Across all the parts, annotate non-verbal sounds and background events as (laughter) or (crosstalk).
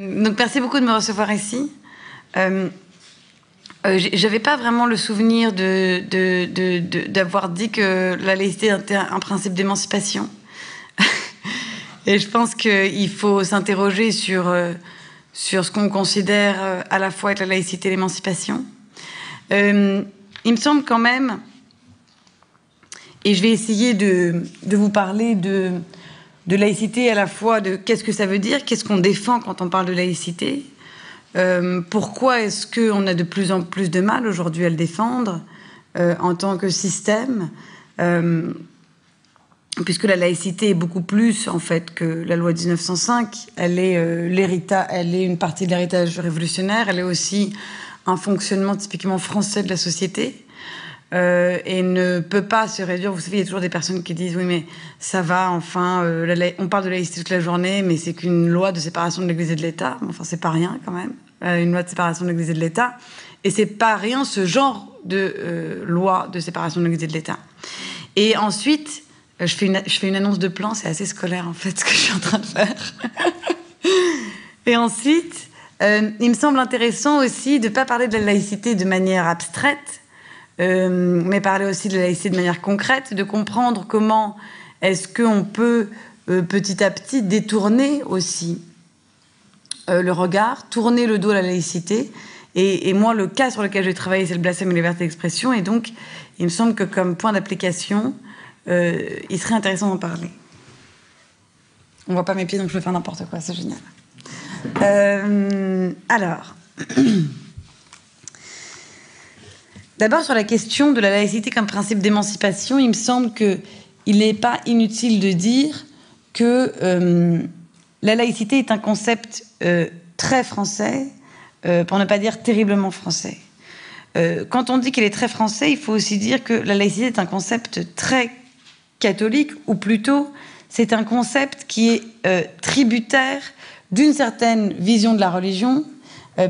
Donc merci beaucoup de me recevoir ici. Euh, euh, J'avais pas vraiment le souvenir d'avoir dit que la laïcité était un principe d'émancipation. (laughs) Et je pense qu'il faut s'interroger sur, euh, sur ce qu'on considère euh, à la fois être la laïcité et l'émancipation. Euh, il me semble quand même, et je vais essayer de vous parler de, de laïcité à la fois de qu'est-ce que ça veut dire, qu'est-ce qu'on défend quand on parle de laïcité, euh, pourquoi est-ce qu'on a de plus en plus de mal aujourd'hui à le défendre euh, en tant que système, euh, puisque la laïcité est beaucoup plus en fait que la loi 1905. Elle est l'héritage, elle est une partie de l'héritage révolutionnaire. Elle est aussi un fonctionnement typiquement français de la société. Euh, et ne peut pas se réduire. Vous savez, il y a toujours des personnes qui disent oui, mais ça va, enfin, euh, on parle de laïcité toute la journée, mais c'est qu'une loi de séparation de l'Église et de l'État. Enfin, c'est pas rien quand même, euh, une loi de séparation de l'Église et de l'État. Et c'est pas rien ce genre de loi de séparation de l'Église et de l'État. Et ensuite, je fais, une, je fais une annonce de plan, c'est assez scolaire en fait (laughs) ce que je suis en train de faire. (laughs) et ensuite, il me semble intéressant aussi de ne pas parler de la laïcité de manière abstraite, euh, mais parler aussi de la laïcité de manière concrète, de comprendre comment est-ce qu'on peut euh, petit à petit détourner aussi euh, le regard, tourner le dos à la laïcité. Et, moi, le cas sur lequel j'ai travaillé, c'est le blasphème et la liberté d'expression. Et donc, il me semble que comme point d'application, il serait intéressant d'en parler. On voit pas mes pieds, donc je peux faire n'importe quoi, c'est génial. alors. (clears throat) D'abord, sur la question de la laïcité comme principe d'émancipation, il me semble qu'il n'est pas inutile de dire que euh, la laïcité est un concept euh, très français, euh, pour ne pas dire terriblement français. quand on dit qu'il est très français, il faut aussi dire que la laïcité est un concept très catholique, ou plutôt c'est un concept qui est tributaire d'une certaine vision de la religion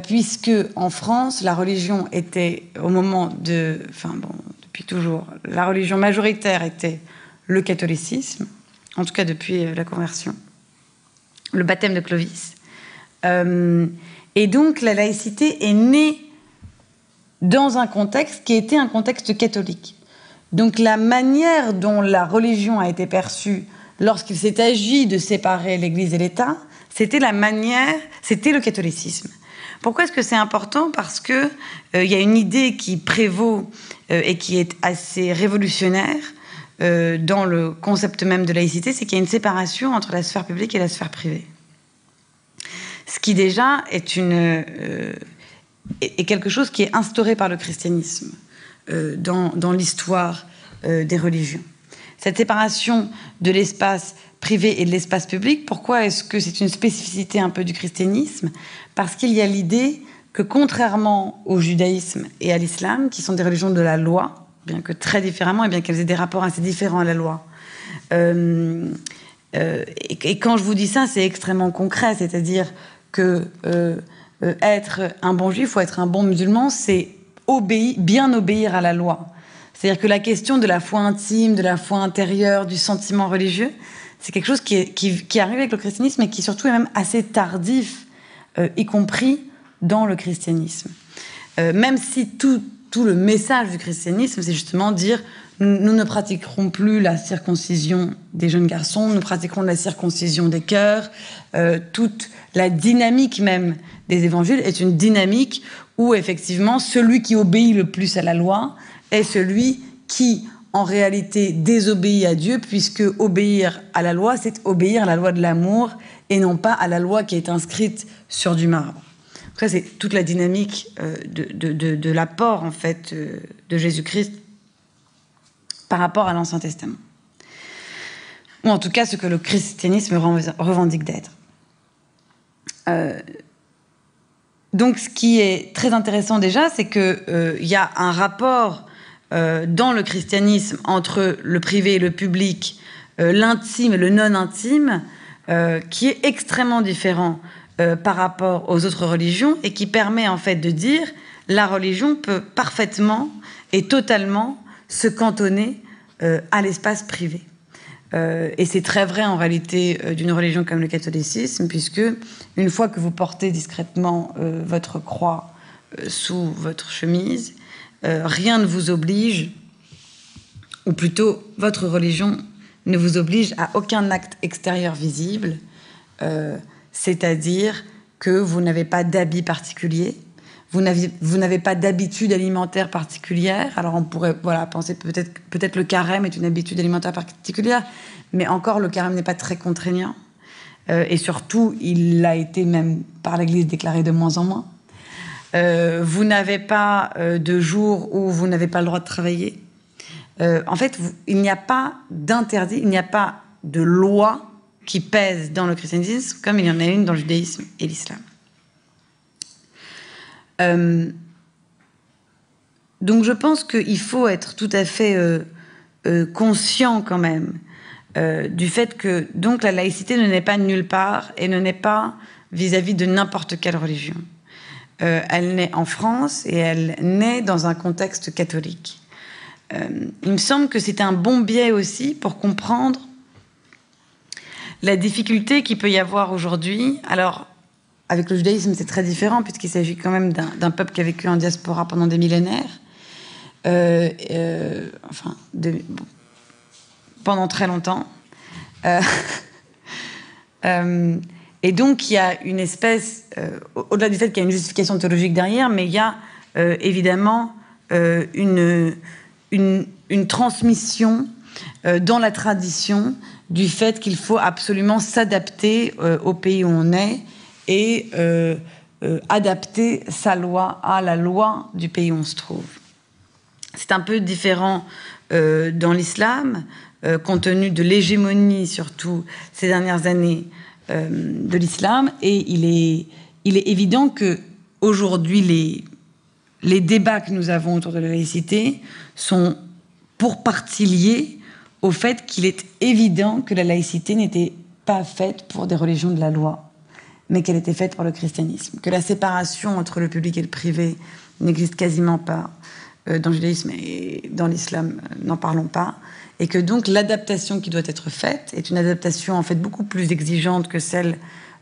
puisque en France, la religion était au moment de, enfin bon, depuis toujours, la religion majoritaire était le catholicisme, en tout cas depuis euh, la conversion, le baptême de Clovis. Euh, et donc la laïcité est née dans un contexte qui était un contexte catholique. Donc la manière dont la religion a été perçue lorsqu'il s'est agi de séparer l'Église et l'État, c'était la manière, c'était le catholicisme. Pourquoi est-ce que c'est important? Parce que euh, il y a une idée qui prévaut euh, et qui est assez révolutionnaire euh, dans le concept même de laïcité, c'est qu'il y a une séparation entre la sphère publique et la sphère privée. Ce qui déjà est quelque chose qui est instauré par le christianisme dans, dans l'histoire des religions. Cette séparation de l'espace privé et de l'espace public, pourquoi est-ce que c'est une spécificité un peu du christianisme? Parce qu'il y a l'idée que contrairement au judaïsme et à l'islam, qui sont des religions de la loi, bien que très différemment, et bien qu'elles aient des rapports assez différents à la loi, euh, euh, et, quand je vous dis ça, c'est extrêmement concret, c'est-à-dire que euh, être un bon juif ou être un bon musulman, c'est bien obéir à la loi. C'est-à-dire que la question de la foi intime, de la foi intérieure, du sentiment religieux, c'est quelque chose qui, arrive avec le christianisme et qui surtout est même assez tardif euh, y compris dans le christianisme. Euh, même si tout, tout, le message du christianisme, c'est justement dire nous, ne pratiquerons plus la circoncision des jeunes garçons, nous pratiquerons la circoncision des cœurs. Euh, toute la dynamique même des évangiles est une dynamique où effectivement celui qui obéit le plus à la loi est celui qui en réalité désobéit à Dieu, puisque obéir à la loi, c'est obéir à la loi de l'amour et non pas à la loi qui est inscrite sur du marbre. Après, c'est toute la dynamique euh, de, de, l'apport, en fait, euh, de Jésus-Christ par rapport à l'Ancien Testament. Ou en tout cas, ce que le christianisme revendique d'être. Euh, donc, ce qui est très intéressant déjà, c'est qu'il y a un rapport dans le christianisme entre le privé et le public, l'intime et le non intime, euh, qui est extrêmement différent euh, par rapport aux autres religions et qui permet en fait de dire la religion peut parfaitement et totalement se cantonner euh, à l'espace privé. et c'est très vrai en réalité d'une religion comme le catholicisme, puisque une fois que vous portez discrètement votre croix sous votre chemise, rien ne vous oblige, ou plutôt votre religion ne vous oblige à aucun acte extérieur visible, c'est-à-dire que vous n'avez pas d'habit particulier, vous n'avez pas d'habitude alimentaire particulière. Alors on pourrait voilà, penser peut-être peut-être le carême est une habitude alimentaire particulière, mais encore le carême n'est pas très contraignant. Euh, et surtout, il l'a été même par l'Église déclaré de moins en moins. Euh, vous n'avez pas euh, de jour où vous n'avez pas le droit de travailler. en fait, il n'y a pas d'interdit, il n'y a pas de loi qui pèse dans le christianisme comme il y en a une dans le judaïsme et l'islam. Euh, donc je pense qu'il faut être tout à fait euh, euh, conscient quand même du fait que donc la laïcité ne naît pas nulle part et ne naît pas vis-à-vis de n'importe quelle religion. Elle naît en France et elle naît dans un contexte catholique. il me semble que c'est un bon biais aussi pour comprendre la difficulté qu'il peut y avoir aujourd'hui, alors avec le judaïsme c'est très différent puisqu'il s'agit quand même d'un peuple qui a vécu en diaspora pendant des millénaires, euh, euh, enfin pendant très longtemps. (laughs) Euh, et donc il y a une espèce, au-delà du fait qu'il y a une justification théologique derrière, mais il y a évidemment une, une, transmission dans la tradition du fait qu'il faut absolument s'adapter euh, au pays où on est et euh, euh, adapter sa loi à la loi du pays où on se trouve. C'est un peu différent dans l'islam, compte tenu de l'hégémonie, surtout ces dernières années, de l'islam. Et il est, il est évident que aujourd'hui, les, les débats que nous avons autour de la laïcité sont pour partie liés au fait qu'il est évident que la laïcité n'était pas faite pour des religions de la loi, mais qu'elle était faite pour le christianisme, que la séparation entre le public et le privé n'existe quasiment pas euh, dans le judaïsme et dans l'islam, euh, n'en parlons pas, et que donc l'adaptation qui doit être faite est une adaptation en fait beaucoup plus exigeante que celle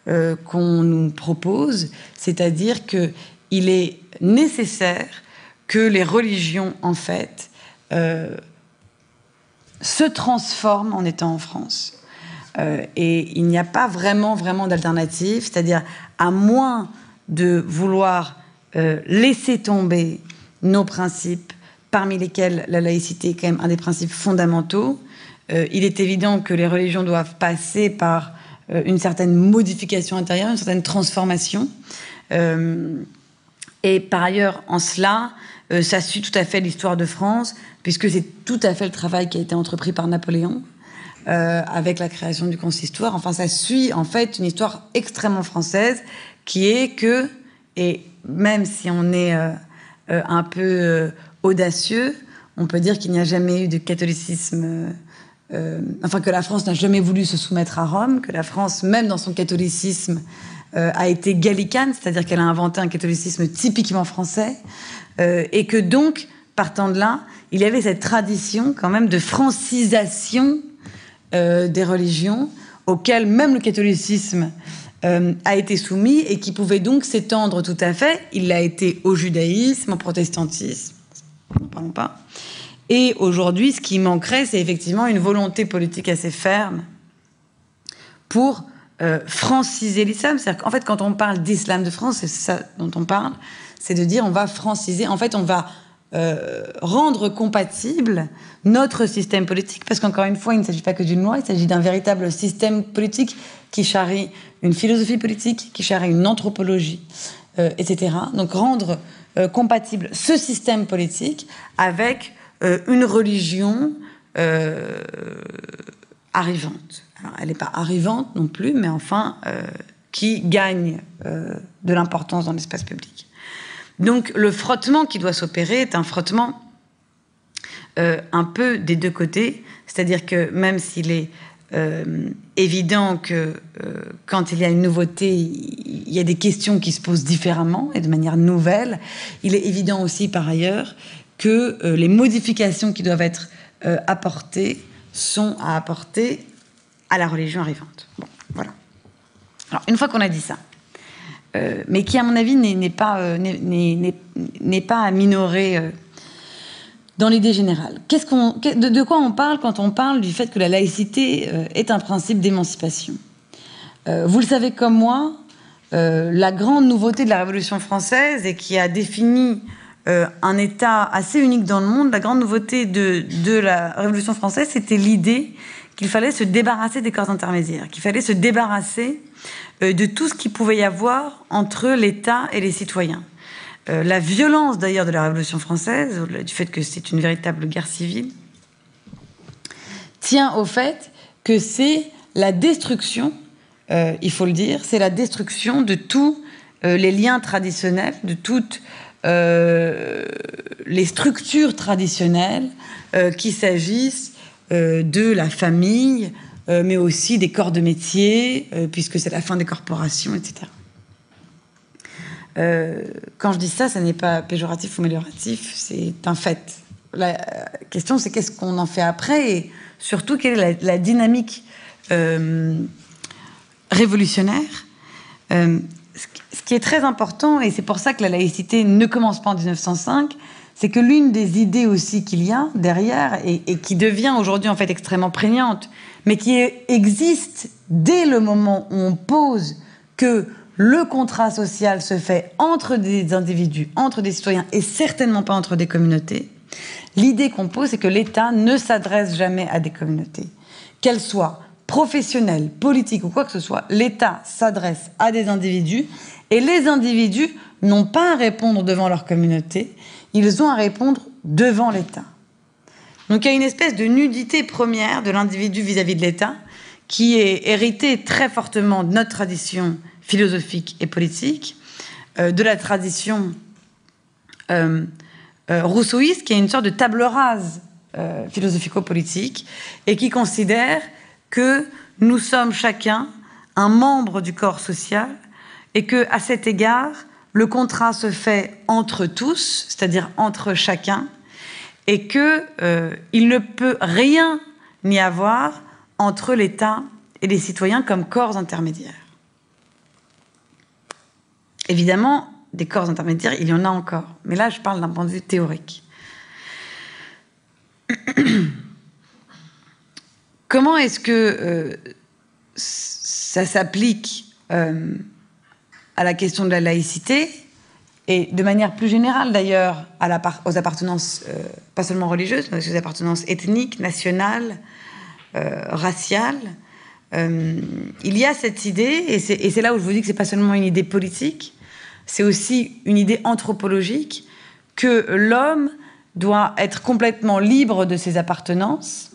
euh, qu'on nous propose, c'est-à-dire que il est nécessaire que les religions en fait se transforme en étant en France. Euh, et il n'y a pas vraiment, vraiment d'alternative, c'est-à-dire à moins de vouloir euh, laisser tomber nos principes, parmi lesquels la laïcité est quand même un des principes fondamentaux, euh, il est évident que les religions doivent passer par une certaine modification intérieure, une certaine transformation. et par ailleurs, en cela, ça suit tout à fait l'histoire de France, puisque c'est tout à fait le travail qui a été entrepris par Napoléon. Euh, avec la création du consistoire. Enfin, ça suit en fait une histoire extrêmement française qui est que, et même si on est euh, euh, un peu audacieux, on peut dire qu'il n'y a jamais eu de catholicisme, enfin que la France n'a jamais voulu se soumettre à Rome, que la France, même dans son catholicisme, a été gallicane, c'est-à-dire qu'elle a inventé un catholicisme typiquement français, et que donc, partant de là, il y avait cette tradition quand même de francisation euh, des religions auxquelles même le catholicisme euh, a été soumis et qui pouvait donc s'étendre tout à fait. Il l'a été au judaïsme, au protestantisme, n'en parlons pas. Et aujourd'hui, ce qui manquerait, c'est effectivement une volonté politique assez ferme pour euh, franciser l'islam. C'est-à-dire qu'en fait, quand on parle d'islam de France, c'est ça dont on parle, c'est de dire on va franciser. En fait, on va euh, rendre compatible notre système politique, parce qu'encore une fois, il ne s'agit pas que d'une loi, il s'agit d'un véritable système politique qui charrie une philosophie politique, qui charrie une anthropologie, euh, etc. Donc rendre euh, compatible ce système politique avec une religion arrivante. Alors, elle n'est pas arrivante non plus, mais enfin, qui gagne de l'importance dans l'espace public. Donc le frottement qui doit s'opérer est un frottement euh, un peu des deux côtés, c'est-à-dire que même s'il est euh, évident que euh, quand il y a une nouveauté, il y a des questions qui se posent différemment et de manière nouvelle, il est évident aussi par ailleurs que les modifications qui doivent être apportées sont à apporter à la religion arrivante. Bon, voilà. Alors, une fois qu'on a dit ça, euh, mais qui, à mon avis, n'est pas, euh, n'est pas à minorer euh, dans l'idée générale. Qu'est-ce qu'on, de, quoi on parle quand on parle du fait que la laïcité est un principe d'émancipation? Vous le savez comme moi, la grande nouveauté de la Révolution française et qui a défini un État assez unique dans le monde, la grande nouveauté de, de la Révolution française, c'était l'idée qu'il fallait se débarrasser des corps intermédiaires, qu'il fallait se débarrasser euh, de tout ce qu'il pouvait y avoir entre l'État et les citoyens. Euh, la violence d'ailleurs de la Révolution française, du fait que c'est une véritable guerre civile, tient au fait que c'est la destruction, euh, il faut le dire, c'est la destruction de tous les liens traditionnels, de toutes les structures traditionnelles, qu'il s'agisse euh, de la famille, euh, mais aussi des corps de métier, euh, puisque c'est la fin des corporations, etc. quand je dis ça, ça n'est pas péjoratif ou amélioratif, c'est un fait. La question, c'est qu'est-ce qu'on en fait après et surtout quelle est la, dynamique révolutionnaire. ce qui est très important, et c'est pour ça que la laïcité ne commence pas en 1905, c'est que l'une des idées aussi qu'il y a derrière, et, qui devient aujourd'hui en fait extrêmement prégnante, mais qui existe dès le moment où on pose que le contrat social se fait entre des individus, entre des citoyens, et certainement pas entre des communautés, l'idée qu'on pose, c'est que l'État ne s'adresse jamais à des communautés. Qu'elles soient professionnelles, politiques ou quoi que ce soit, l'État s'adresse à des individus, et les individus n'ont pas à répondre devant leur communauté, ils ont à répondre devant l'État. Donc il y a une espèce de nudité première de l'individu vis-à-vis de l'État qui est héritée très fortement de notre tradition philosophique et politique, euh, de la tradition euh, euh, rousseauiste, qui est une sorte de table rase philosophico-politique, et qui considère que nous sommes chacun un membre du corps social, et que à cet égard, le contrat se fait entre tous, c'est-à-dire entre chacun, et qu'il euh, ne peut rien n'y avoir entre l'État et les citoyens comme corps intermédiaires. Évidemment, des corps intermédiaires, il y en a encore, mais là je parle d'un point de vue théorique. (clears throat) Comment est-ce que euh, ça s'applique euh, à la question de la laïcité et de manière plus générale d'ailleurs aux appartenances, euh, pas seulement religieuses, mais aux appartenances ethniques, nationales, raciales. Il y a cette idée, et c'est là où je vous dis que c'est pas seulement une idée politique, c'est aussi une idée anthropologique, que l'homme doit être complètement libre de ses appartenances,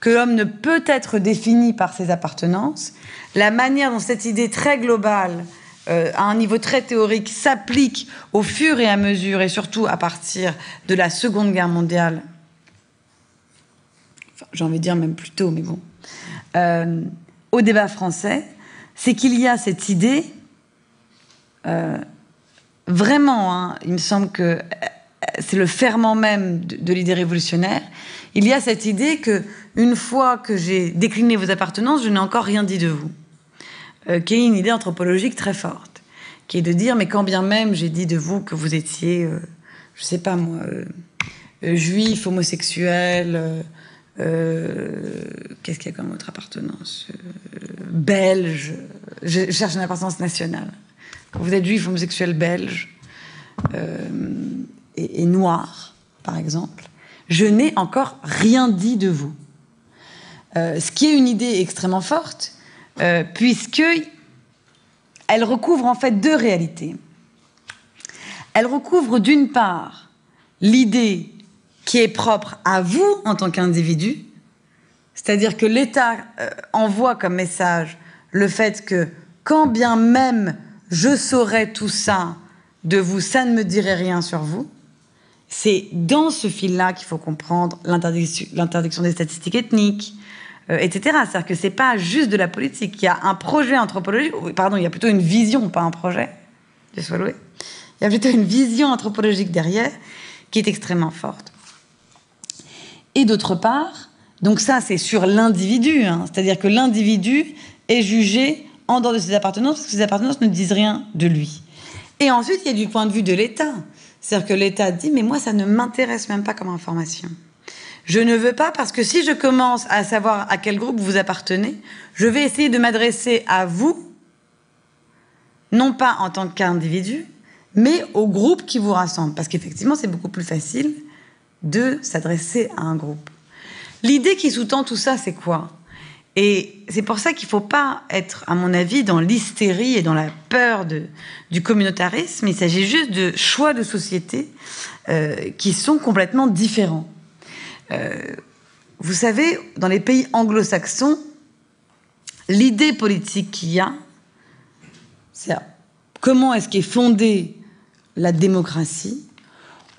que l'homme ne peut être défini par ses appartenances. La manière dont cette idée très globale euh, à un niveau très théorique s'applique au fur et à mesure, et surtout à partir de la Seconde Guerre mondiale, j'ai envie de dire même plus tôt, mais bon, euh, au débat français, c'est qu'il y a cette idée, euh, vraiment, hein, il me semble que c'est le ferment même de, l'idée révolutionnaire, il y a cette idée que une fois que j'ai décliné vos appartenances, je n'ai encore rien dit de vous. Euh, qui est une idée anthropologique très forte, qui est de dire, mais quand bien même j'ai dit de vous que vous étiez, euh, je sais pas moi, euh, juif, homosexuel, qu'est-ce qu'il y a comme autre appartenance Belge, je cherche une appartenance nationale. Quand vous êtes juif, homosexuel, belge et, et noir, par exemple, je n'ai encore rien dit de vous. ce qui est une idée extrêmement forte, euh, puisque elle recouvre en fait deux réalités. Elle recouvre d'une part l'idée qui est propre à vous en tant qu'individu, c'est-à-dire que l'État euh, envoie comme message le fait que quand bien même je saurais tout ça de vous, ça ne me dirait rien sur vous. C'est dans ce fil-là qu'il faut comprendre l'interdiction des statistiques ethniques, euh, etc. C'est-à-dire que c'est pas juste de la politique. Il y a un projet anthropologique, pardon, il y a plutôt une vision, pas un projet. Je sois loué. Il y a plutôt une vision anthropologique derrière qui est extrêmement forte. Et d'autre part, Donc ça, c'est sur l'individu, hein. c'est-à-dire que l'individu est jugé en dehors de ses appartenances, parce que ses appartenances ne disent rien de lui. Et ensuite, il y a du point de vue de l'État. C'est-à-dire que l'État dit, mais moi, ça ne m'intéresse même pas comme information. Je ne veux pas parce que si je commence à savoir à quel groupe vous appartenez, je vais essayer de m'adresser à vous, non pas en tant qu'individu, mais au groupe qui vous rassemble. Parce qu'effectivement, c'est beaucoup plus facile de s'adresser à un groupe. L'idée qui sous-tend tout ça, c'est quoi? Et c'est pour ça qu'il ne faut pas être, à mon avis, dans l'hystérie et dans la peur du communautarisme. Il s'agit juste de choix de société euh, qui sont complètement différents. Euh, vous savez, dans les pays anglo-saxons, l'idée politique qu'il y a, c'est comment est-ce qu'est fondée la démocratie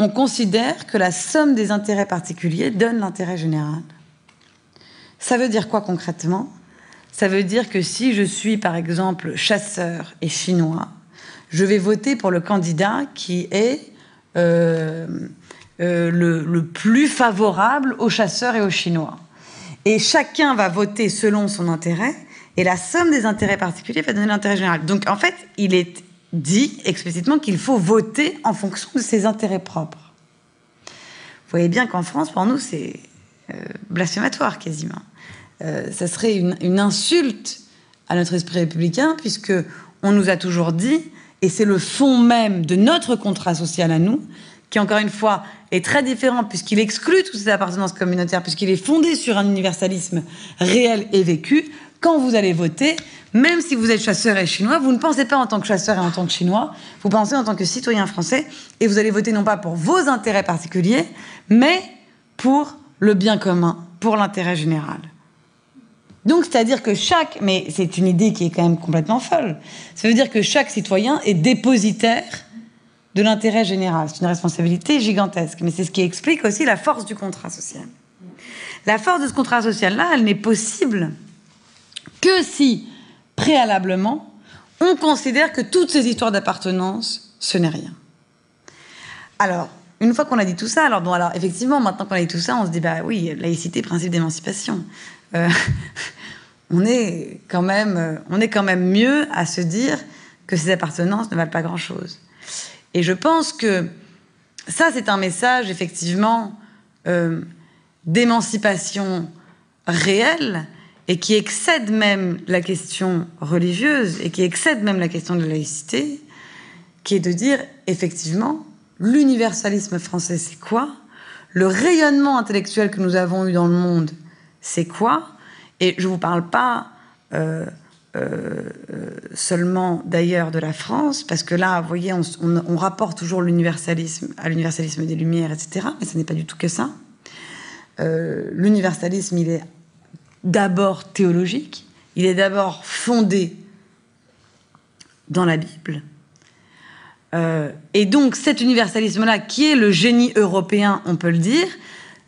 on considère que la somme des intérêts particuliers donne l'intérêt général. Ça veut dire quoi concrètement? Ça veut dire que si je suis par exemple chasseur et chinois, je vais voter pour le candidat qui est euh, euh, le, plus favorable aux chasseurs et aux chinois. Et chacun va voter selon son intérêt, et la somme des intérêts particuliers va donner l'intérêt général. Donc en fait, il est dit explicitement qu'il faut voter en fonction de ses intérêts propres. Vous voyez bien qu'en France, pour nous, c'est euh, blasphématoire quasiment. Euh, ça serait une, insulte à notre esprit républicain, puisque on nous a toujours dit, et c'est le fond même de notre contrat social à nous, qui encore une fois est très différent puisqu'il exclut toutes ces appartenances communautaires, puisqu'il est fondé sur un universalisme réel et vécu. Quand vous allez voter, même si vous êtes chasseur et chinois, vous ne pensez pas en tant que chasseur et en tant que chinois, vous pensez en tant que citoyen français, et vous allez voter non pas pour vos intérêts particuliers, mais pour le bien commun, pour l'intérêt général. Donc, c'est-à-dire que chaque, mais c'est une idée qui est quand même complètement folle, ça veut dire que chaque citoyen est dépositaire de l'intérêt général. C'est une responsabilité gigantesque, mais c'est ce qui explique aussi la force du contrat social. La force de ce contrat social-là, elle n'est possible que si préalablement, on considère que toutes ces histoires d'appartenance, ce n'est rien. Alors, une fois qu'on a dit tout ça, alors bon, alors effectivement, maintenant qu'on a dit tout ça, on se dit bah oui, laïcité, principe d'émancipation. Euh, (laughs) on est quand même, euh, on est quand même mieux à se dire que ces appartenances ne valent pas grand-chose. Et je pense que ça, c'est un message effectivement euh, d'émancipation réelle et qui excède même la question religieuse et qui excède même la question de la laïcité, qui est de dire effectivement l'universalisme français c'est quoi? Le rayonnement intellectuel que nous avons eu dans le monde c'est quoi? Et je ne vous parle pas euh, euh, seulement d'ailleurs de la France, parce que là, vous voyez, on, rapporte toujours l'universalisme à l'universalisme des Lumières, etc. Mais ce n'est pas du tout que ça. Euh, l'universalisme, il est d'abord théologique, il est d'abord fondé dans la Bible. Et donc cet universalisme-là, qui est le génie européen, on peut le dire,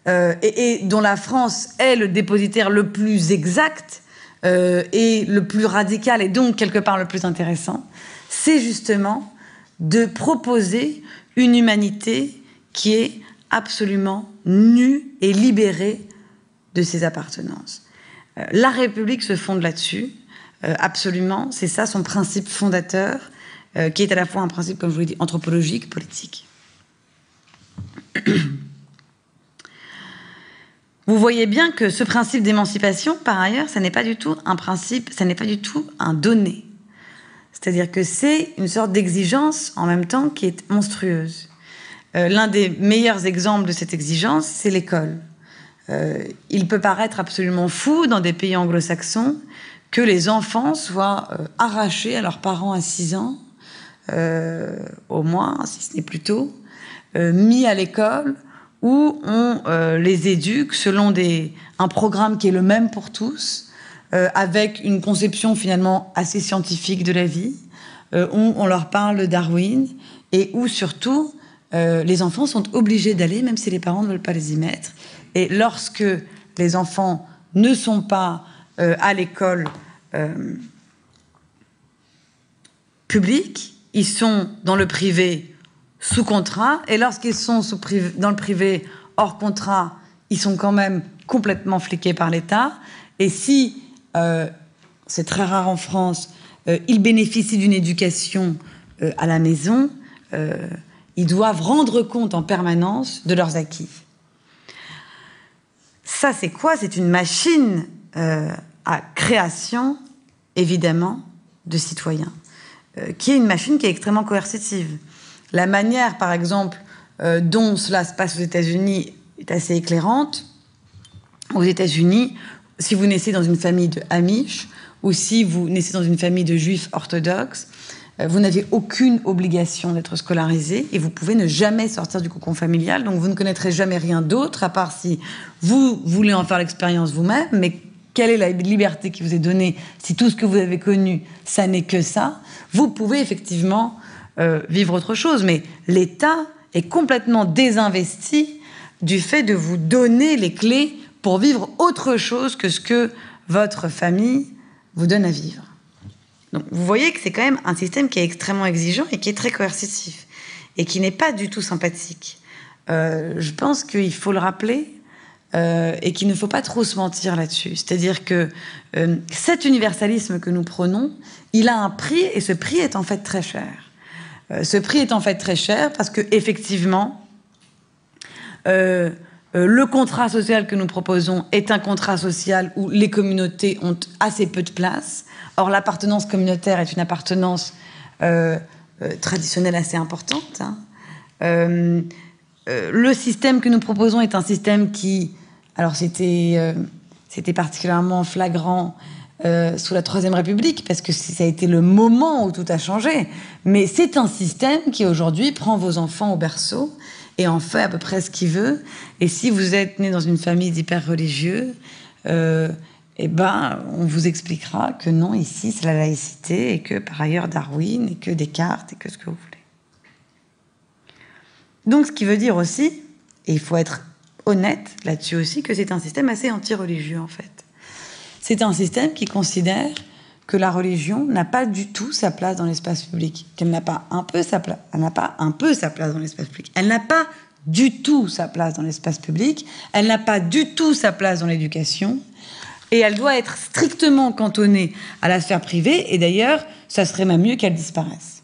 euh, et, dont la France est le dépositaire le plus exact euh, et le plus radical, et donc quelque part le plus intéressant, c'est justement de proposer une humanité qui est absolument nue et libérée de ses appartenances. Euh, la République se fonde là-dessus, absolument. C'est ça son principe fondateur, qui est à la fois un principe, comme je vous l'ai dit, anthropologique, politique. (clears throat) Vous voyez bien que ce principe d'émancipation, par ailleurs, ça n'est pas du tout un principe, ça n'est pas du tout un donné. C'est-à-dire que c'est une sorte d'exigence en même temps qui est monstrueuse. Euh, L'un des meilleurs exemples de cette exigence, c'est l'école. Euh, il peut paraître absolument fou dans des pays anglo-saxons que les enfants soient euh, arrachés à leurs parents à 6 ans, au moins, si ce n'est plus tôt, mis à l'école où on euh, les éduque selon un programme qui est le même pour tous, avec une conception finalement assez scientifique de la vie, où on leur parle Darwin et où surtout les enfants sont obligés d'aller, même si les parents ne veulent pas les y mettre. Et lorsque les enfants ne sont pas euh, à l'école euh, publique, ils sont dans le privé sous contrat, et lorsqu'ils sont dans le privé hors contrat, ils sont quand même complètement fliqués par l'État. Et si, euh, c'est très rare en France, euh, ils bénéficient d'une éducation euh, à la maison, ils doivent rendre compte en permanence de leurs acquis. Ça, c'est quoi? C'est une machine à création, évidemment, de citoyens, qui est une machine qui est extrêmement coercitive. La manière, par exemple, dont cela se passe aux États-Unis est assez éclairante. Aux États-Unis, si vous naissez dans une famille de Amish ou si vous naissez dans une famille de juifs orthodoxes, euh, vous n'avez aucune obligation d'être scolarisé et vous pouvez ne jamais sortir du cocon familial. Donc vous ne connaîtrez jamais rien d'autre à part si vous voulez en faire l'expérience vous-même. Mais quelle est la liberté qui vous est donnée si tout ce que vous avez connu, ça n'est que ça? Vous pouvez effectivement euh, vivre autre chose. Mais l'État est complètement désinvesti du fait de vous donner les clés pour vivre autre chose que ce que votre famille vous donne à vivre. Donc vous voyez que c'est quand même un système qui est extrêmement exigeant et qui est très coercitif et qui n'est pas du tout sympathique. Euh, je pense qu'il faut le rappeler euh, et qu'il ne faut pas trop se mentir là-dessus. C'est-à-dire que cet universalisme que nous prenons, il a un prix et ce prix est en fait très cher. Ce prix est en fait très cher parce que effectivement, euh, euh, le contrat social que nous proposons est un contrat social où les communautés ont assez peu de place. Or, l'appartenance communautaire est une appartenance euh, traditionnelle assez importante. Hein. le système que nous proposons est un système qui, alors c'était particulièrement flagrant sous la Troisième République, parce que ça a été le moment où tout a changé. Mais c'est un système qui aujourd'hui prend vos enfants au berceau et en fait à peu près ce qu'il veut. Et si vous êtes né dans une famille d'hyper religieux, euh, eh ben, on vous expliquera que non, ici c'est la laïcité et que par ailleurs Darwin et que Descartes et que ce que vous voulez. Donc, ce qui veut dire aussi, et il faut être honnête là-dessus aussi, que c'est un système assez anti-religieux en fait. C'est un système qui considère que la religion n'a pas du tout sa place dans l'espace public, qu'elle n'a pas un peu sa place, elle n'a pas un peu sa place dans l'espace public, elle n'a pas du tout sa place dans l'espace public, elle n'a pas du tout sa place dans l'éducation, et elle doit être strictement cantonnée à la sphère privée, et d'ailleurs, ça serait même mieux qu'elle disparaisse.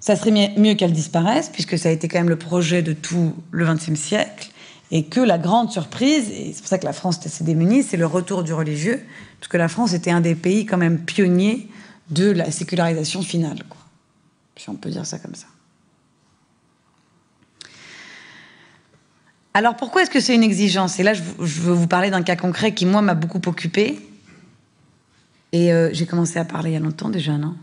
Ça serait mieux qu'elle disparaisse, puisque ça a été quand même le projet de tout le XXe siècle, et que la grande surprise, et c'est pour ça que la France est assez démunie, c'est le retour du religieux, parce que la France était un des pays quand même pionniers de la sécularisation finale, si on peut dire ça comme ça. Alors pourquoi est-ce que c'est une exigence? Et là, je veux vous parler d'un cas concret qui, moi, m'a beaucoup occupé. Et euh, j'ai commencé à parler il y a longtemps déjà, non?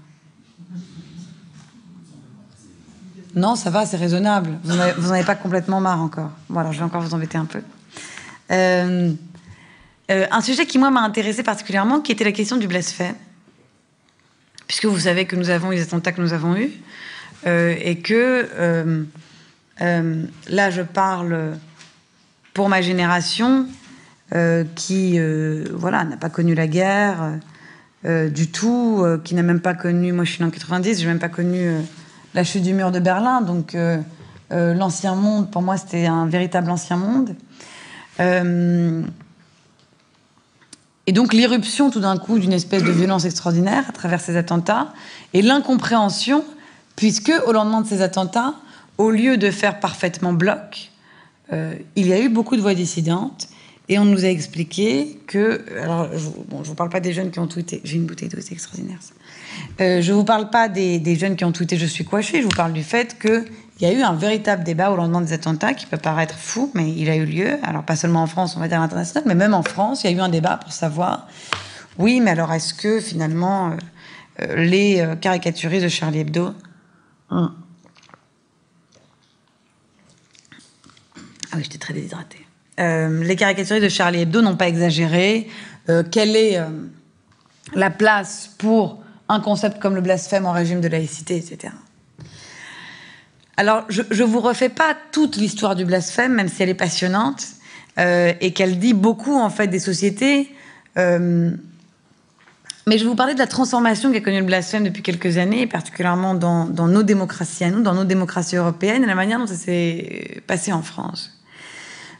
Non, ça va, c'est raisonnable. Vous n'en avez pas complètement marre encore. Voilà, je vais encore vous embêter un peu. Euh, euh, un sujet qui, moi, m'a intéressé particulièrement, qui était la question du blasphème. Puisque vous savez que nous avons les attentats que nous avons eus, euh, et que là, je parle pour ma génération, qui voilà, n'a pas connu la guerre du tout, qui n'a même pas connu, moi je suis en 90, je n'ai même pas connu la chute du mur de Berlin. Donc, euh, euh, l'ancien monde, pour moi, c'était un véritable ancien monde. Euh, et donc, l'irruption tout d'un coup d'une espèce de violence extraordinaire à travers ces attentats et l'incompréhension, puisque au lendemain de ces attentats, au lieu de faire parfaitement bloc, il y a eu beaucoup de voix dissidentes et on nous a expliqué que. Alors, je ne vous parle pas des jeunes qui ont tweeté. J'ai une bouteille d'eau, c'est extraordinaire. Euh, je ne vous parle pas des, jeunes qui ont tweeté Je suis coiffée, je vous parle du fait qu'il y a eu un véritable débat au lendemain des attentats qui peut paraître fou, mais il a eu lieu. Alors, pas seulement en France, on va dire à l'international, mais même en France, il y a eu un débat pour savoir oui, mais alors est-ce que finalement euh, euh, les caricaturistes de Charlie Hebdo. Ah oui, j'étais très déshydratée. les caricaturistes de Charlie Hebdo n'ont pas exagéré. quelle est la place pour un concept comme le blasphème en régime de laïcité, etc. Alors, je ne vous refais pas toute l'histoire du blasphème, même si elle est passionnante euh, et qu'elle dit beaucoup en fait des sociétés. Euh, mais je vais vous parler de la transformation qu'a connue le blasphème depuis quelques années, particulièrement dans, nos démocraties à nous, dans nos démocraties européennes, et la manière dont ça s'est passé en France.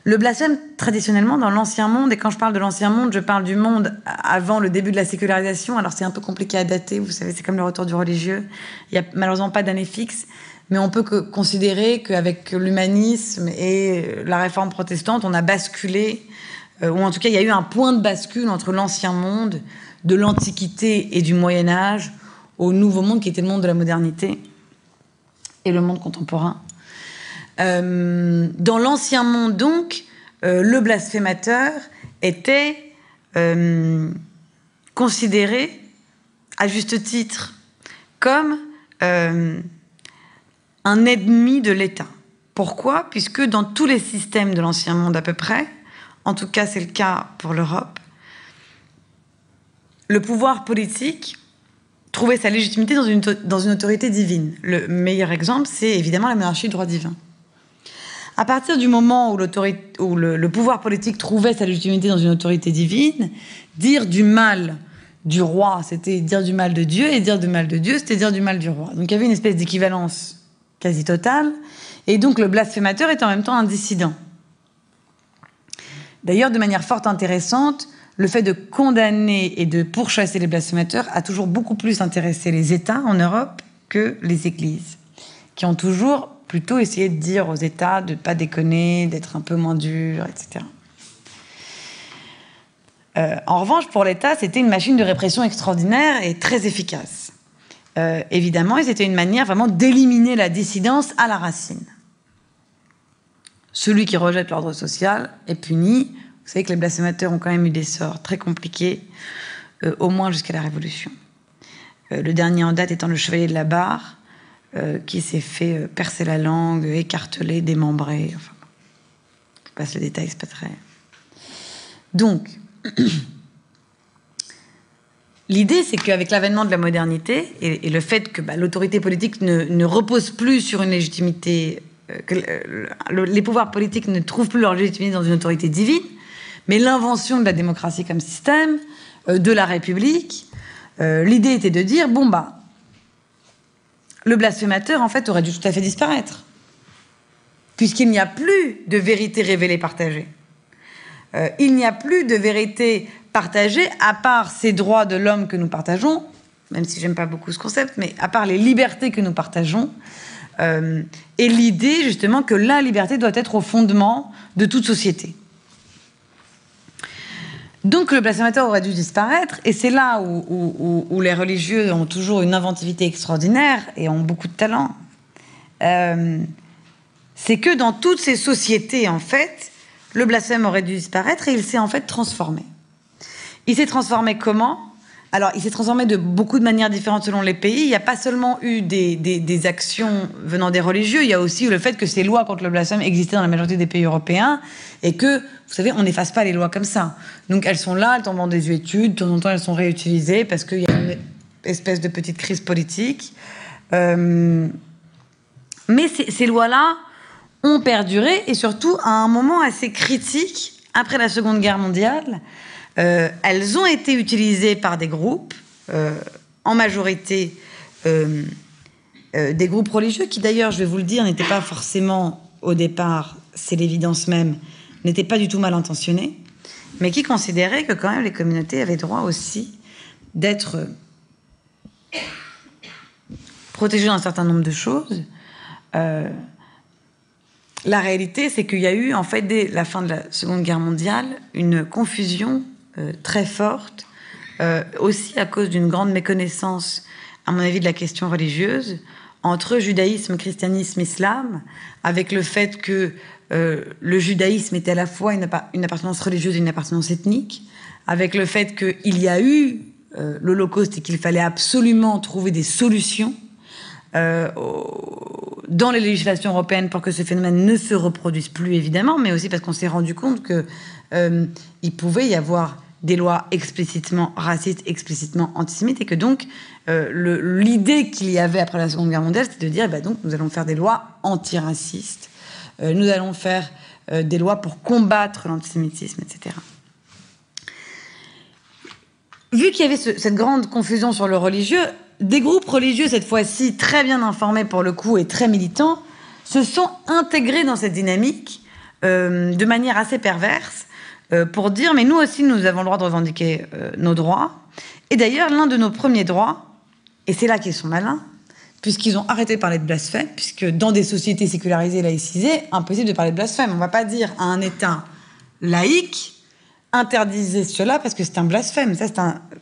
Le blasphème, traditionnellement, dans l'ancien monde, et quand je parle de l'ancien monde, je parle du monde avant le début de la sécularisation. Alors c'est un peu compliqué à dater, vous savez, c'est comme le retour du religieux. Il n'y a malheureusement pas d'année fixe, mais on peut considérer qu'avec l'humanisme et la réforme protestante, on a basculé, euh, ou en tout cas il y a eu un point de bascule entre l'ancien monde, de l'Antiquité et du Moyen Âge, au nouveau monde qui était le monde de la modernité et le monde contemporain. Euh, dans l'ancien monde, donc, euh, le blasphémateur était euh, considéré, à juste titre, comme un ennemi de l'État. Pourquoi? Puisque dans tous les systèmes de l'ancien monde à peu près, en tout cas c'est le cas pour l'Europe, le pouvoir politique trouvait sa légitimité dans une, dans une autorité divine. Le meilleur exemple, c'est évidemment la monarchie du droit divin. À partir du moment où, le, le, pouvoir politique trouvait sa légitimité dans une autorité divine, dire du mal du roi, c'était dire du mal de Dieu, et dire du mal de Dieu, c'était dire du mal du roi. Donc il y avait une espèce d'équivalence quasi totale, et donc le blasphémateur est en même temps un dissident. D'ailleurs, de manière fort intéressante, le fait de condamner et de pourchasser les blasphémateurs a toujours beaucoup plus intéressé les États en Europe que les Églises, qui ont toujours plutôt essayé de dire aux États de ne pas déconner, d'être un peu moins dur, etc. Euh, en revanche, pour l'État, c'était une machine de répression extraordinaire et très efficace. Euh, évidemment, c'était une manière vraiment d'éliminer la dissidence à la racine. Celui qui rejette l'ordre social est puni vous savez que les blasphémateurs ont quand même eu des sorts très compliqués, euh, au moins jusqu'à la Révolution. Le dernier en date étant le chevalier de la barre, euh, qui s'est fait percer la langue, écarteler, démembrer. Enfin, je passe le détail, c'est pas très. Donc, (clears throat) l'idée, c'est qu'avec l'avènement de la modernité et, le fait que bah, l'autorité politique ne, repose plus sur une légitimité, que les pouvoirs politiques ne trouvent plus leur légitimité dans une autorité divine, mais l'invention de la démocratie comme système, euh, de la République, euh, l'idée était de dire bon bah, le blasphémateur en fait aurait dû tout à fait disparaître, puisqu'il n'y a plus de vérité révélée partagée. Euh, il n'y a plus de vérité partagée à part ces droits de l'homme que nous partageons, même si j'aime pas beaucoup ce concept, mais à part les libertés que nous partageons, et l'idée justement que la liberté doit être au fondement de toute société. Donc le blasphémateur aurait dû disparaître, et c'est là où, les religieux ont toujours une inventivité extraordinaire et ont beaucoup de talent. Euh, c'est que dans toutes ces sociétés, en fait, le blasphème aurait dû disparaître et il s'est en fait transformé. Il s'est transformé comment? Alors, il s'est transformé de beaucoup de manières différentes selon les pays. Il n'y a pas seulement eu des, actions venant des religieux, il y a aussi le fait que ces lois contre le blasphème existaient dans la majorité des pays européens et que, vous savez, on n'efface pas les lois comme ça. Donc, elles sont là, elles tombent en désuétude, de temps en temps, elles sont réutilisées parce qu'il y a une espèce de petite crise politique. Euh, mais ces lois-là ont perduré et surtout à un moment assez critique après la Seconde Guerre mondiale. Euh, elles ont été utilisées par des groupes, euh, en majorité euh, des groupes religieux, qui d'ailleurs, je vais vous le dire, n'étaient pas forcément au départ, c'est l'évidence même, n'étaient pas du tout mal intentionnés, mais qui considéraient que quand même les communautés avaient droit aussi d'être protégées d'un certain nombre de choses. la réalité, c'est qu'il y a eu, en fait, dès la fin de la Seconde Guerre mondiale, une confusion très forte, euh, aussi à cause d'une grande méconnaissance, à mon avis, de la question religieuse, entre judaïsme, christianisme, islam, avec le fait que euh, le judaïsme était à la fois une, appartenance religieuse et une appartenance ethnique, avec le fait qu'il y a eu l'Holocauste et qu'il fallait absolument trouver des solutions dans les législations européennes pour que ce phénomène ne se reproduise plus, évidemment, mais aussi parce qu'on s'est rendu compte que euh, il pouvait y avoir des lois explicitement racistes, explicitement antisémites, et que donc euh, l'idée qu'il y avait après la Seconde Guerre mondiale, c'était de dire, ben donc nous allons faire des lois antiracistes, euh, nous allons faire des lois pour combattre l'antisémitisme, etc. Vu qu'il y avait cette grande confusion sur le religieux, des groupes religieux, cette fois-ci très bien informés pour le coup et très militants, se sont intégrés dans cette dynamique de manière assez perverse pour dire mais nous aussi nous avons le droit de revendiquer nos droits. Et d'ailleurs, l'un de nos premiers droits, et c'est là qu'ils sont malins, puisqu'ils ont arrêté de parler de blasphème, puisque dans des sociétés sécularisées, laïcisées, impossible de parler de blasphème. On ne va pas dire à un État laïque, interdisez cela parce que c'est un blasphème. Ça,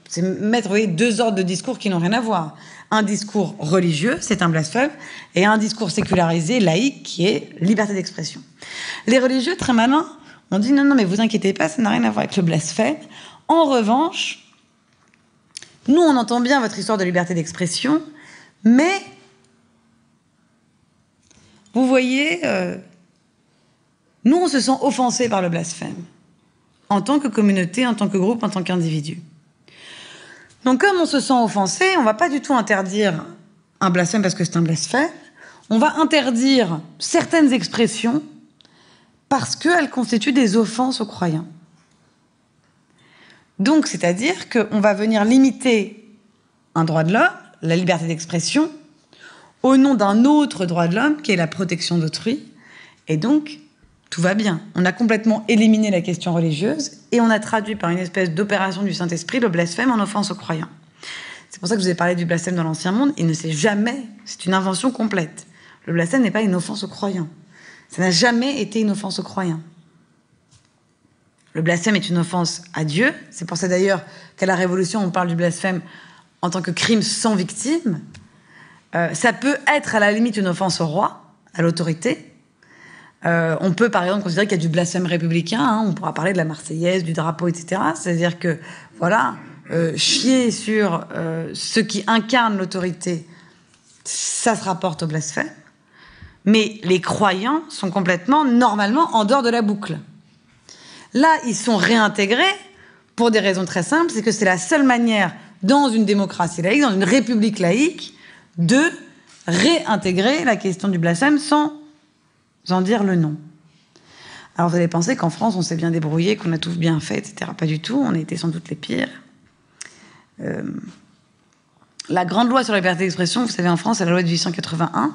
c'est mettre deux ordres de discours qui n'ont rien à voir. Un discours religieux, c'est un blasphème, et un discours sécularisé, laïque, qui est liberté d'expression. Les religieux, très malins, ont dit non, non, mais vous inquiétez pas, ça n'a rien à voir avec le blasphème. En revanche, nous, on entend bien votre histoire de liberté d'expression, mais vous voyez, euh, nous, on se sent offensés par le blasphème, en tant que communauté, en tant que groupe, en tant qu'individu. Donc, comme on se sent offensé, on va pas du tout interdire un blasphème parce que c'est un blasphème. On va interdire certaines expressions parce qu'elles constituent des offenses aux croyants. Donc, c'est-à-dire qu'on va venir limiter un droit de l'homme la liberté d'expression au nom d'un autre droit de l'homme qui est la protection d'autrui. Et donc, tout va bien. On a complètement éliminé la question religieuse et on a traduit par une espèce d'opération du Saint-Esprit le blasphème en offense aux croyants. C'est pour ça que je vous ai parlé du blasphème dans l'Ancien Monde. Il ne s'est jamais, c'est une invention complète. Le blasphème n'est pas une offense aux croyants. Ça n'a jamais été une offense aux croyants. Le blasphème est une offense à Dieu. C'est pour ça d'ailleurs qu'à la Révolution, on parle du blasphème en tant que crime sans victime, euh, ça peut être à la limite une offense au roi, à l'autorité. Euh, on peut par exemple considérer qu'il y a du blasphème républicain, hein. on pourra parler de la Marseillaise, du drapeau, etc. C'est-à-dire que, voilà, euh, chier sur ce qui incarne l'autorité, ça se rapporte au blasphème. Mais les croyants sont complètement, normalement, en dehors de la boucle. Là, ils sont réintégrés pour des raisons très simples, c'est que c'est la seule manière dans une démocratie laïque, dans une république laïque, de réintégrer la question du blasphème sans en dire le nom. Alors vous allez penser qu'en France, on s'est bien débrouillé, qu'on a tout bien fait, etc. Pas du tout, on a été sans doute les pires. Euh, la grande loi sur la liberté d'expression, vous savez, en France, c'est la loi de 1881,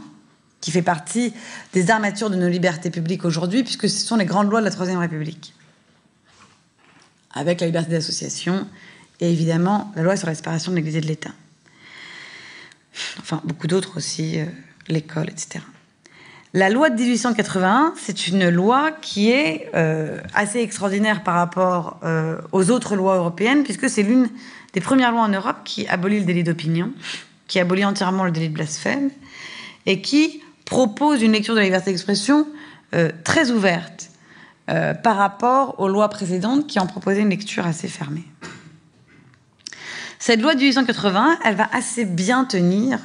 qui fait partie des armatures de nos libertés publiques aujourd'hui, puisque ce sont les grandes lois de la Troisième République. Avec la liberté d'association, et évidemment la loi sur la séparation de l'Église et de l'État. Enfin, beaucoup d'autres aussi, euh, l'école, etc. La loi de 1881, c'est une loi qui est euh, assez extraordinaire par rapport euh, aux autres lois européennes, puisque c'est l'une des premières lois en Europe qui abolit le délit d'opinion, qui abolit entièrement le délit de blasphème, et qui propose une lecture de la liberté d'expression très ouverte par rapport aux lois précédentes qui en proposaient une lecture assez fermée. Cette loi de 1880, elle va assez bien tenir.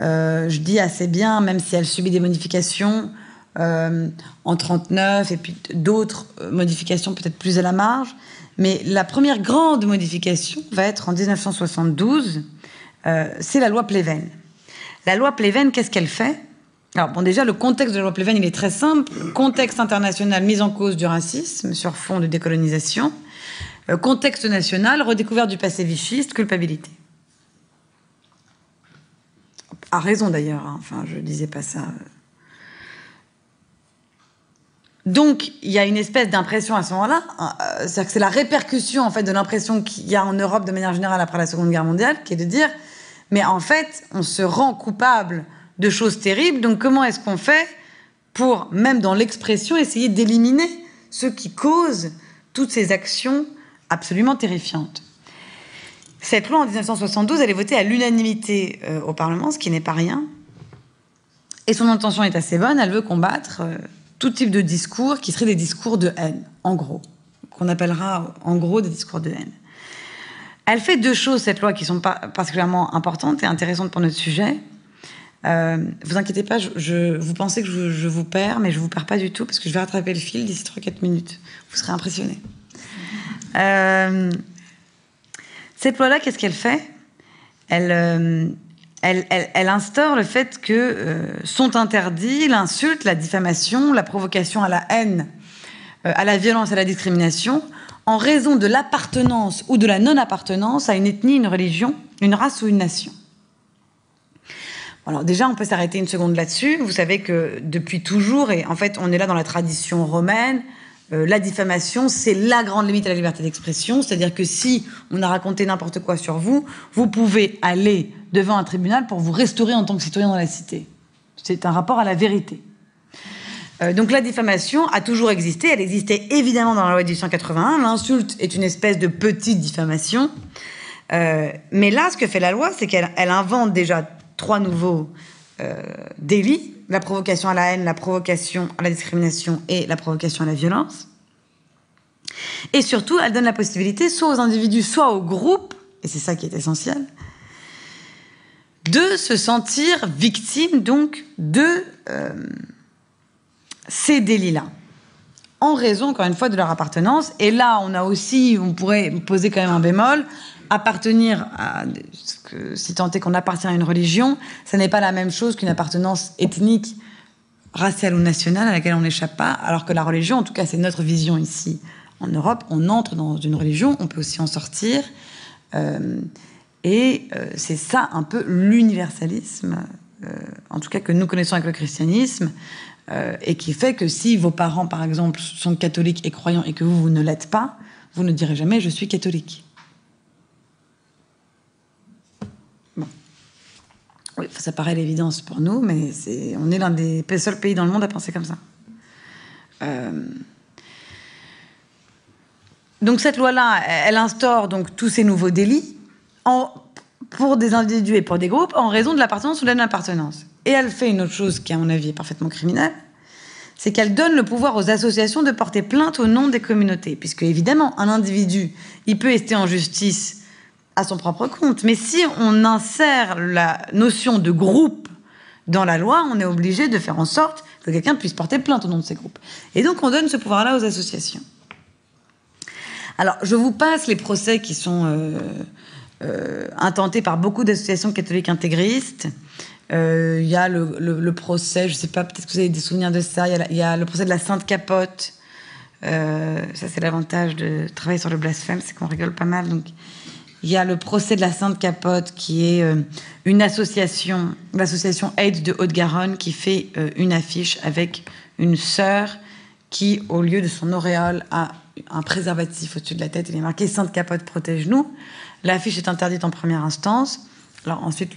Euh, je dis assez bien, même si elle subit des modifications euh, en 39 et puis d'autres euh, modifications peut-être plus à la marge. Mais la première grande modification va être en 1972. c'est la loi Pleven. La loi Pleven, qu'est-ce qu'elle fait? Alors bon, déjà, le contexte de la loi il est très simple. Contexte international, mise en cause du racisme sur fond de décolonisation. Euh, contexte national, redécouverte du passé vichiste, culpabilité. A raison d'ailleurs, hein. enfin je disais pas ça. Donc il y a une espèce d'impression à ce moment-là, euh, c'est-à-dire que c'est la répercussion en fait de l'impression qu'il y a en Europe de manière générale après la Seconde Guerre mondiale, qui est de dire, mais en fait on se rend coupable de choses terribles, donc comment est-ce qu'on fait pour, même dans l'expression, essayer d'éliminer ce qui cause toutes ces actions absolument terrifiante. Cette loi en 1972, elle est votée à l'unanimité euh, au Parlement, ce qui n'est pas rien. Et son intention est assez bonne, elle veut combattre euh, tout type de discours qui seraient des discours de haine, en gros, qu'on appellera en gros des discours de haine. Elle fait deux choses, cette loi, qui sont particulièrement importantes et intéressantes pour notre sujet. Euh, vous inquiétez pas, je, vous pensez que je, vous perds, mais je vous perds pas du tout parce que je vais rattraper le fil d'ici 3-4 minutes. Vous serez impressionnés. Euh, cette loi-là, qu'est-ce qu'elle fait? Euh, elle, elle, instaure le fait que euh, sont interdits l'insulte, la diffamation, la provocation à la haine, à la violence, à la discrimination, en raison de l'appartenance ou de la non-appartenance à une ethnie, une religion, une race ou une nation. Alors déjà, on peut s'arrêter une seconde là-dessus. Vous savez que depuis toujours, et en fait, on est là dans la tradition romaine, euh, la diffamation, c'est la grande limite à la liberté d'expression. C'est-à-dire que si on a raconté n'importe quoi sur vous, vous pouvez aller devant un tribunal pour vous restaurer en tant que citoyen dans la cité. C'est un rapport à la vérité. Euh, donc la diffamation a toujours existé. Elle existait évidemment dans la loi de 1881. L'insulte est une espèce de petite diffamation. Euh, mais là, ce que fait la loi, c'est qu'elle invente déjà trois nouveaux euh, délits, la provocation à la haine, la provocation à la discrimination et la provocation à la violence. Et surtout, elle donne la possibilité, soit aux individus, soit aux groupes, et c'est ça qui est essentiel, de se sentir victime de euh, ces délits-là en raison, encore une fois, de leur appartenance. Et là, on a aussi, on pourrait poser quand même un bémol, appartenir à, si tant est qu'on appartient à une religion, ça n'est pas la même chose qu'une appartenance ethnique, raciale ou nationale à laquelle on n'échappe pas, alors que la religion, en tout cas c'est notre vision ici en Europe, on entre dans une religion, on peut aussi en sortir. Euh, et euh, c'est ça un peu l'universalisme, euh, en tout cas que nous connaissons avec le christianisme, et qui fait que si vos parents, par exemple, sont catholiques et croyants et que vous, vous ne l'êtes pas, vous ne direz jamais je suis catholique. Oui, ça paraît l'évidence pour nous, mais on est l'un des seuls pays dans le monde à penser comme ça. Euh, donc cette loi-là, elle instaure donc tous ces nouveaux délits pour des individus et pour des groupes en raison de l'appartenance ou de l'appartenance. Et elle fait une autre chose qui, à mon avis, est parfaitement criminelle, c'est qu'elle donne le pouvoir aux associations de porter plainte au nom des communautés, puisque évidemment, un individu, il peut rester en justice à son propre compte. Mais si on insère la notion de groupe dans la loi, on est obligé de faire en sorte que quelqu'un puisse porter plainte au nom de ces groupes. Et donc on donne ce pouvoir-là aux associations. Alors je vous passe les procès qui sont euh, euh, intentés par beaucoup d'associations catholiques intégristes. Euh, il y a le, procès, je ne sais pas, peut-être que vous avez des souvenirs de ça, il y, a le procès de la Sainte Capote. ça c'est l'avantage de travailler sur le blasphème, c'est qu'on rigole pas mal. Donc il y a le procès de la Sainte Capote, qui est euh, une association, l'association AIDS de Haute-Garonne, qui fait euh, une affiche avec une sœur qui, au lieu de son auréole, a un préservatif au-dessus de la tête. Il est marqué Sainte Capote, protège-nous. L'affiche est interdite en première instance. Alors ensuite,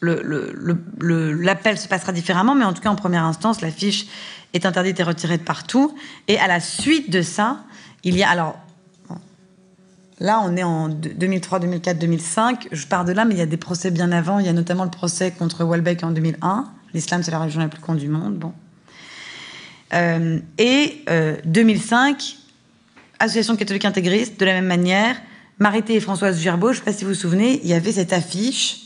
l'appel se passera différemment, mais en tout cas, en première instance, l'affiche est interdite et retirée de partout. Et à la suite de ça, il y a alors Là, on est en 2003, 2004, 2005. Je pars de là, mais il y a des procès bien avant. Il y a notamment le procès contre Welbeck en 2001. L'islam, c'est la religion la plus con du monde. Bon. Euh, et 2005, euh, Association catholique intégriste, de la même manière. Marité et Françoise Gerbeau, je ne sais pas si vous vous souvenez, il y avait cette affiche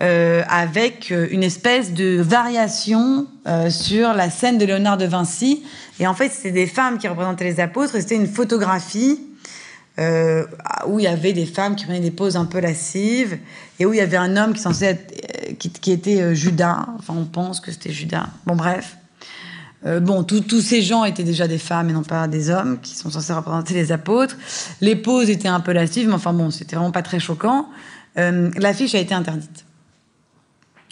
euh, avec une espèce de variation sur la scène de Léonard de Vinci. Et en fait, c'était des femmes qui représentaient les apôtres et c'était une photographie euh, où il y avait des femmes qui prenaient des poses un peu lascives et où il y avait un homme qui, euh, était euh, Judas. Enfin, on pense que c'était Judas. Bon, bref. bon, tous ces gens étaient déjà des femmes et non pas des hommes qui sont censés représenter les apôtres. Les poses étaient un peu lascives, mais enfin bon, c'était vraiment pas très choquant. L'affiche a été interdite,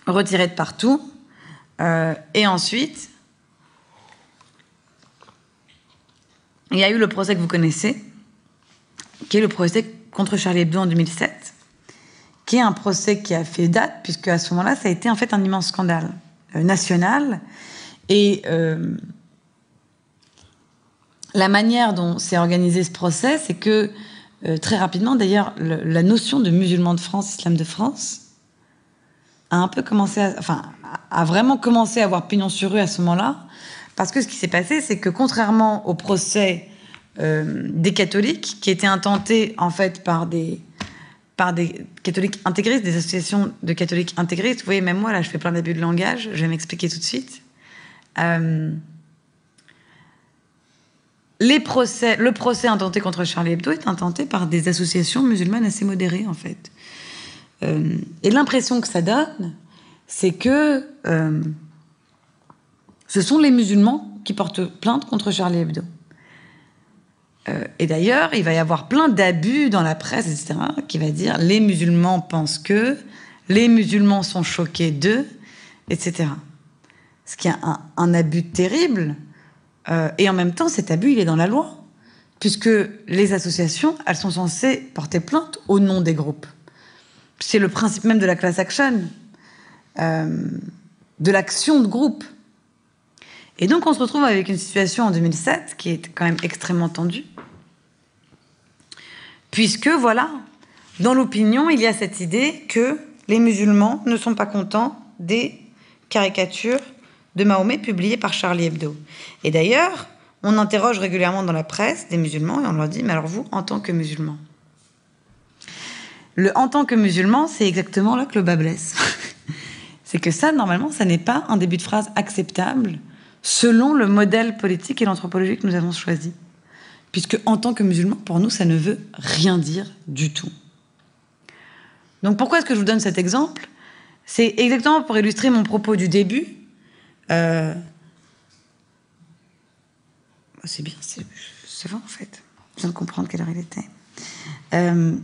retirée de partout. et ensuite, il y a eu le procès que vous connaissez, qui est le procès contre Charlie Hebdo en 2007, qui est un procès qui a fait date, puisque à ce moment-là, ça a été en fait un immense scandale euh, national. Et euh, la manière dont s'est organisé ce procès, c'est que euh, très rapidement, d'ailleurs, la notion de musulman de France, islam de France, a un peu commencé enfin, a vraiment commencé à avoir pignon sur rue à ce moment-là, parce que ce qui s'est passé, c'est que contrairement au procès des catholiques qui étaient intentés en fait par des par des catholiques intégristes, des associations de catholiques intégristes. Vous voyez, même moi là, je fais plein d'abus de langage. Je vais m'expliquer tout de suite. Euh, les procès, le procès intenté contre Charlie Hebdo est intenté par des associations musulmanes assez modérées en fait. Euh, et l'impression que ça donne, c'est que ce sont les musulmans qui portent plainte contre Charlie Hebdo. Euh, et d'ailleurs, il va y avoir plein d'abus dans la presse, etc., qui va dire les musulmans pensent que les musulmans sont choqués d'eux, etc. Ce qui est un, abus terrible. Euh, et en même temps, cet abus, il est dans la loi. Puisque les associations, elles sont censées porter plainte au nom des groupes. C'est le principe même de la class action, euh, de l'action de groupe. Et donc, on se retrouve avec une situation en 2007 qui est quand même extrêmement tendue. Puisque, voilà, dans l'opinion, il y a cette idée que les musulmans ne sont pas contents des caricatures de Mahomet publiées par Charlie Hebdo. Et d'ailleurs, on interroge régulièrement dans la presse des musulmans et on leur dit, mais alors vous, en tant que musulman Le en tant que musulman, c'est exactement là que le bas blesse. (laughs) c'est que ça, normalement, ça n'est pas un début de phrase acceptable selon le modèle politique et l'anthropologie que nous avons choisi. Puisque en tant que musulman, pour nous, ça ne veut rien dire du tout. Donc pourquoi est-ce que je vous donne cet exemple? C'est exactement pour illustrer mon propos du début. Euh, c'est bien, c'est vrai en fait. Je viens de comprendre quelle heure il était. Euh,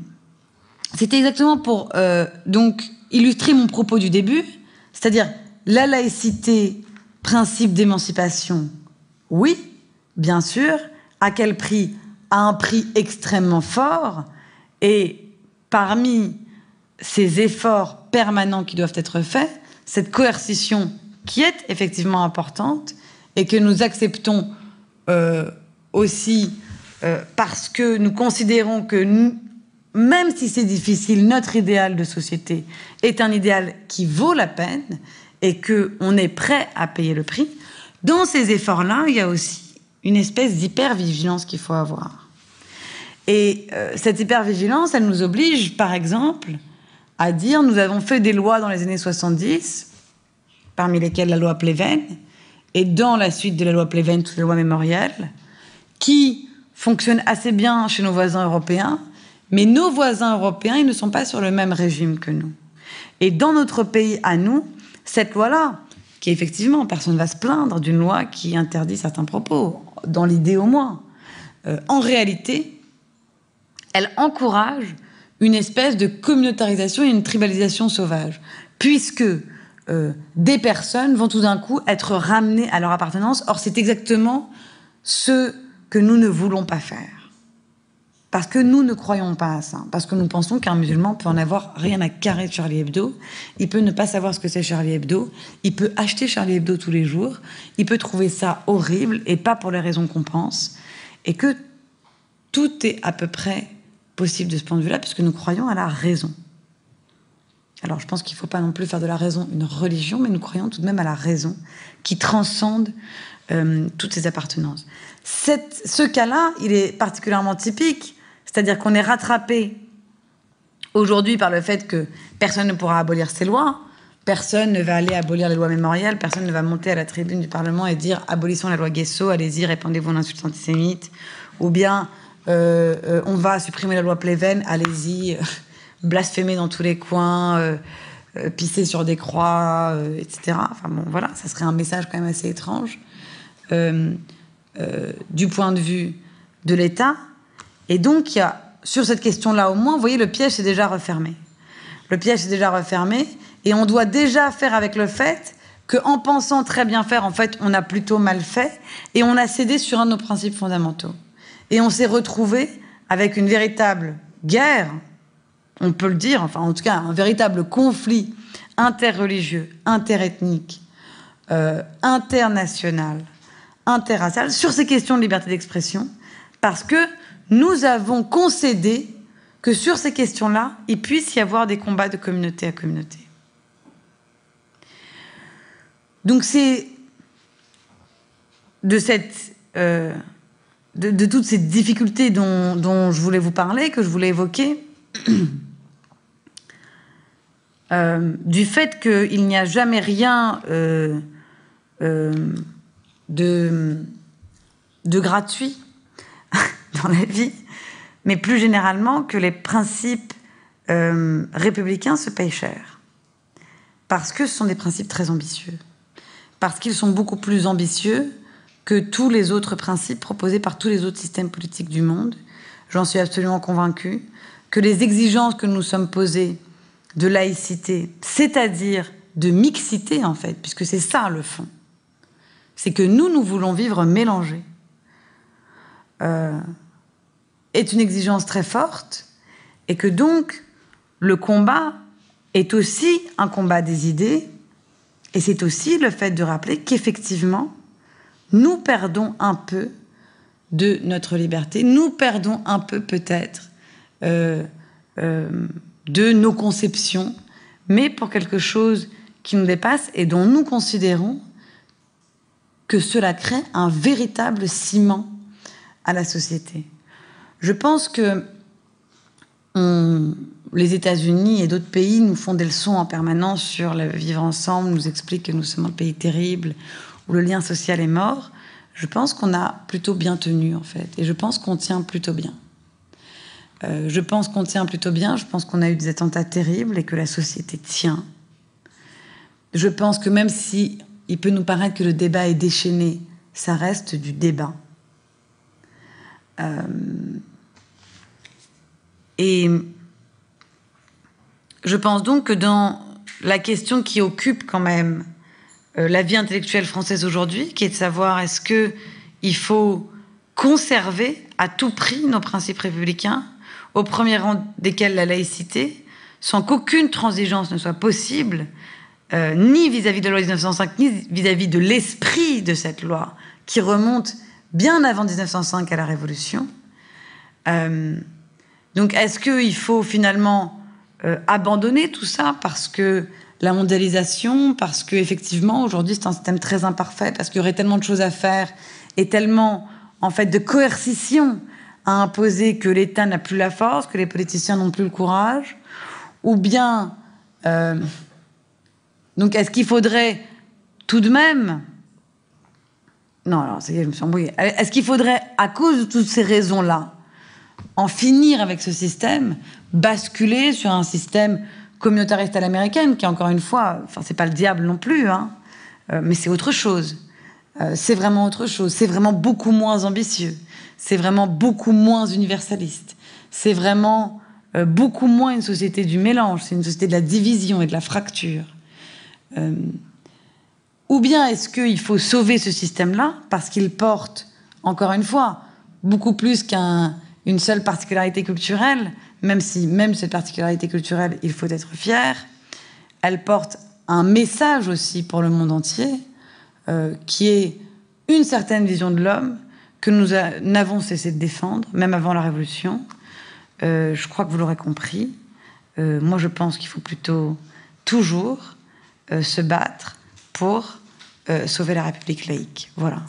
c'était exactement pour euh, donc illustrer mon propos du début, c'est-à-dire la laïcité, principe d'émancipation, oui, bien sûr. À quel prix? À un prix extrêmement fort. Et parmi ces efforts permanents qui doivent être faits, cette coercition qui est effectivement importante et que nous acceptons euh, aussi euh, parce que nous considérons que même si c'est difficile, notre idéal de société est un idéal qui vaut la peine et qu'on est prêt à payer le prix. Dans ces efforts-là, il y a aussi une espèce d'hypervigilance qu'il faut avoir. Et euh, cette hypervigilance, elle nous oblige, par exemple, à dire nous avons fait des lois dans les années 70, parmi lesquelles la loi Pleven, et dans la suite de la loi Pleven, toutes les lois mémorielles, qui fonctionnent assez bien chez nos voisins européens, mais nos voisins européens, ils ne sont pas sur le même régime que nous. Et dans notre pays, à nous, cette loi-là, qui effectivement, personne ne va se plaindre d'une loi qui interdit certains propos, dans l'idée au moins, euh, en réalité, elle encourage une espèce de communautarisation et une tribalisation sauvage, puisque euh, des personnes vont tout d'un coup être ramenées à leur appartenance. Or, c'est exactement ce que nous ne voulons pas faire. Parce que nous ne croyons pas à ça. Parce que nous pensons qu'un musulman peut en avoir rien à carrer de Charlie Hebdo. Il peut ne pas savoir ce que c'est Charlie Hebdo. Il peut acheter Charlie Hebdo tous les jours. Il peut trouver ça horrible et pas pour les raisons qu'on pense. Et que tout est à peu près possible de ce point de vue-là, puisque nous croyons à la raison. Alors je pense qu'il ne faut pas non plus faire de la raison une religion, mais nous croyons tout de même à la raison qui transcende euh, toutes ces appartenances. ce cas-là, il est particulièrement typique, c'est-à-dire qu'on est rattrapé aujourd'hui par le fait que personne ne pourra abolir ces lois, personne ne va aller abolir les lois mémorielles, personne ne va monter à la tribune du Parlement et dire abolissons la loi Guesso, allez-y, répandez-vous en insultes antisémites, ou bien euh, euh, on va supprimer la loi Pleven, allez-y, (laughs) euh, blasphémer dans tous les coins, pisser sur des croix, etc. Enfin bon, voilà, ça serait un message quand même assez étrange du point de vue de l'État. Et donc, il y a, sur cette question-là au moins, vous voyez, le piège s'est déjà refermé. Le piège est déjà refermé et on doit déjà faire avec le fait qu'en pensant très bien faire, en fait, on a plutôt mal fait et on a cédé sur un de nos principes fondamentaux. Et on s'est retrouvé avec une véritable guerre, on peut le dire, enfin en tout cas un véritable conflit interreligieux, interethnique, euh, international, interracial sur ces questions de liberté d'expression, parce que nous avons concédé que sur ces questions-là, il puisse y avoir des combats de communauté à communauté. Donc c'est de euh, toutes ces difficultés dont, je voulais vous parler, que je voulais évoquer, (clears throat) euh, du fait qu'il n'y a jamais rien euh, de gratuit (laughs) dans la vie, mais plus généralement que les principes républicains se payent cher. Parce que ce sont des principes très ambitieux. Parce qu'ils sont beaucoup plus ambitieux que tous les autres principes proposés par tous les autres systèmes politiques du monde. J'en suis absolument convaincue. Que les exigences que nous sommes posées de laïcité, c'est-à-dire de mixité en fait, puisque c'est ça le fond. C'est que nous, nous voulons vivre mélangés. Euh, est une exigence très forte et que donc le combat est aussi un combat des idées et c'est aussi le fait de rappeler qu'effectivement, nous perdons un peu de notre liberté, nous perdons un peu peut-être euh, euh, de nos conceptions, mais pour quelque chose qui nous dépasse et dont nous considérons que cela crée un véritable ciment à la société. Je pense que les États-Unis et d'autres pays nous font des leçons en permanence sur le vivre ensemble, nous expliquent que nous sommes un pays terrible où le lien social est mort. Je pense qu'on a plutôt bien tenu en fait, et je pense qu'on tient plutôt bien. Euh, je pense qu'on tient plutôt bien. Je pense qu'on a eu des attentats terribles et que la société tient. Je pense que même si il peut nous paraître que le débat est déchaîné, ça reste du débat. Euh, et je pense donc que dans la question qui occupe quand même euh, la vie intellectuelle française aujourd'hui, qui est de savoir est-ce que il faut conserver à tout prix nos principes républicains, au premier rang desquels la laïcité, sans qu'aucune transigence ne soit possible, euh, ni vis-à-vis de la loi 1905, ni vis-à-vis de l'esprit de cette loi, qui remonte bien avant 1905 à la Révolution. Euh, donc est-ce qu'il faut finalement euh, abandonner tout ça parce que la mondialisation, parce que effectivement aujourd'hui c'est un système très imparfait, parce qu'il y aurait tellement de choses à faire et tellement en fait de coercition à imposer que l'État n'a plus la force, que les politiciens n'ont plus le courage, ou bien euh, donc est-ce qu'il faudrait tout de même non, alors, ça y est, je me suis embrouillée. Est-ce qu'il faudrait, à cause de toutes ces raisons-là, en finir avec ce système, basculer sur un système communautariste à l'américaine, qui encore une fois, enfin c'est pas le diable non plus, hein, euh, mais c'est autre chose. Euh, c'est vraiment autre chose. C'est vraiment beaucoup moins ambitieux. C'est vraiment beaucoup moins universaliste. C'est vraiment euh, beaucoup moins une société du mélange. C'est une société de la division et de la fracture. Ou bien est-ce qu'il faut sauver ce système-là parce qu'il porte, encore une fois, beaucoup plus qu'un une seule particularité culturelle, même si même cette particularité culturelle, il faut être fier, elle porte un message aussi pour le monde entier, euh, qui est une certaine vision de l'homme que nous n'avons cessé de défendre, même avant la Révolution. Euh, je crois que vous l'aurez compris. Euh, moi, je pense qu'il faut plutôt toujours se battre pour sauver la République laïque. Voilà.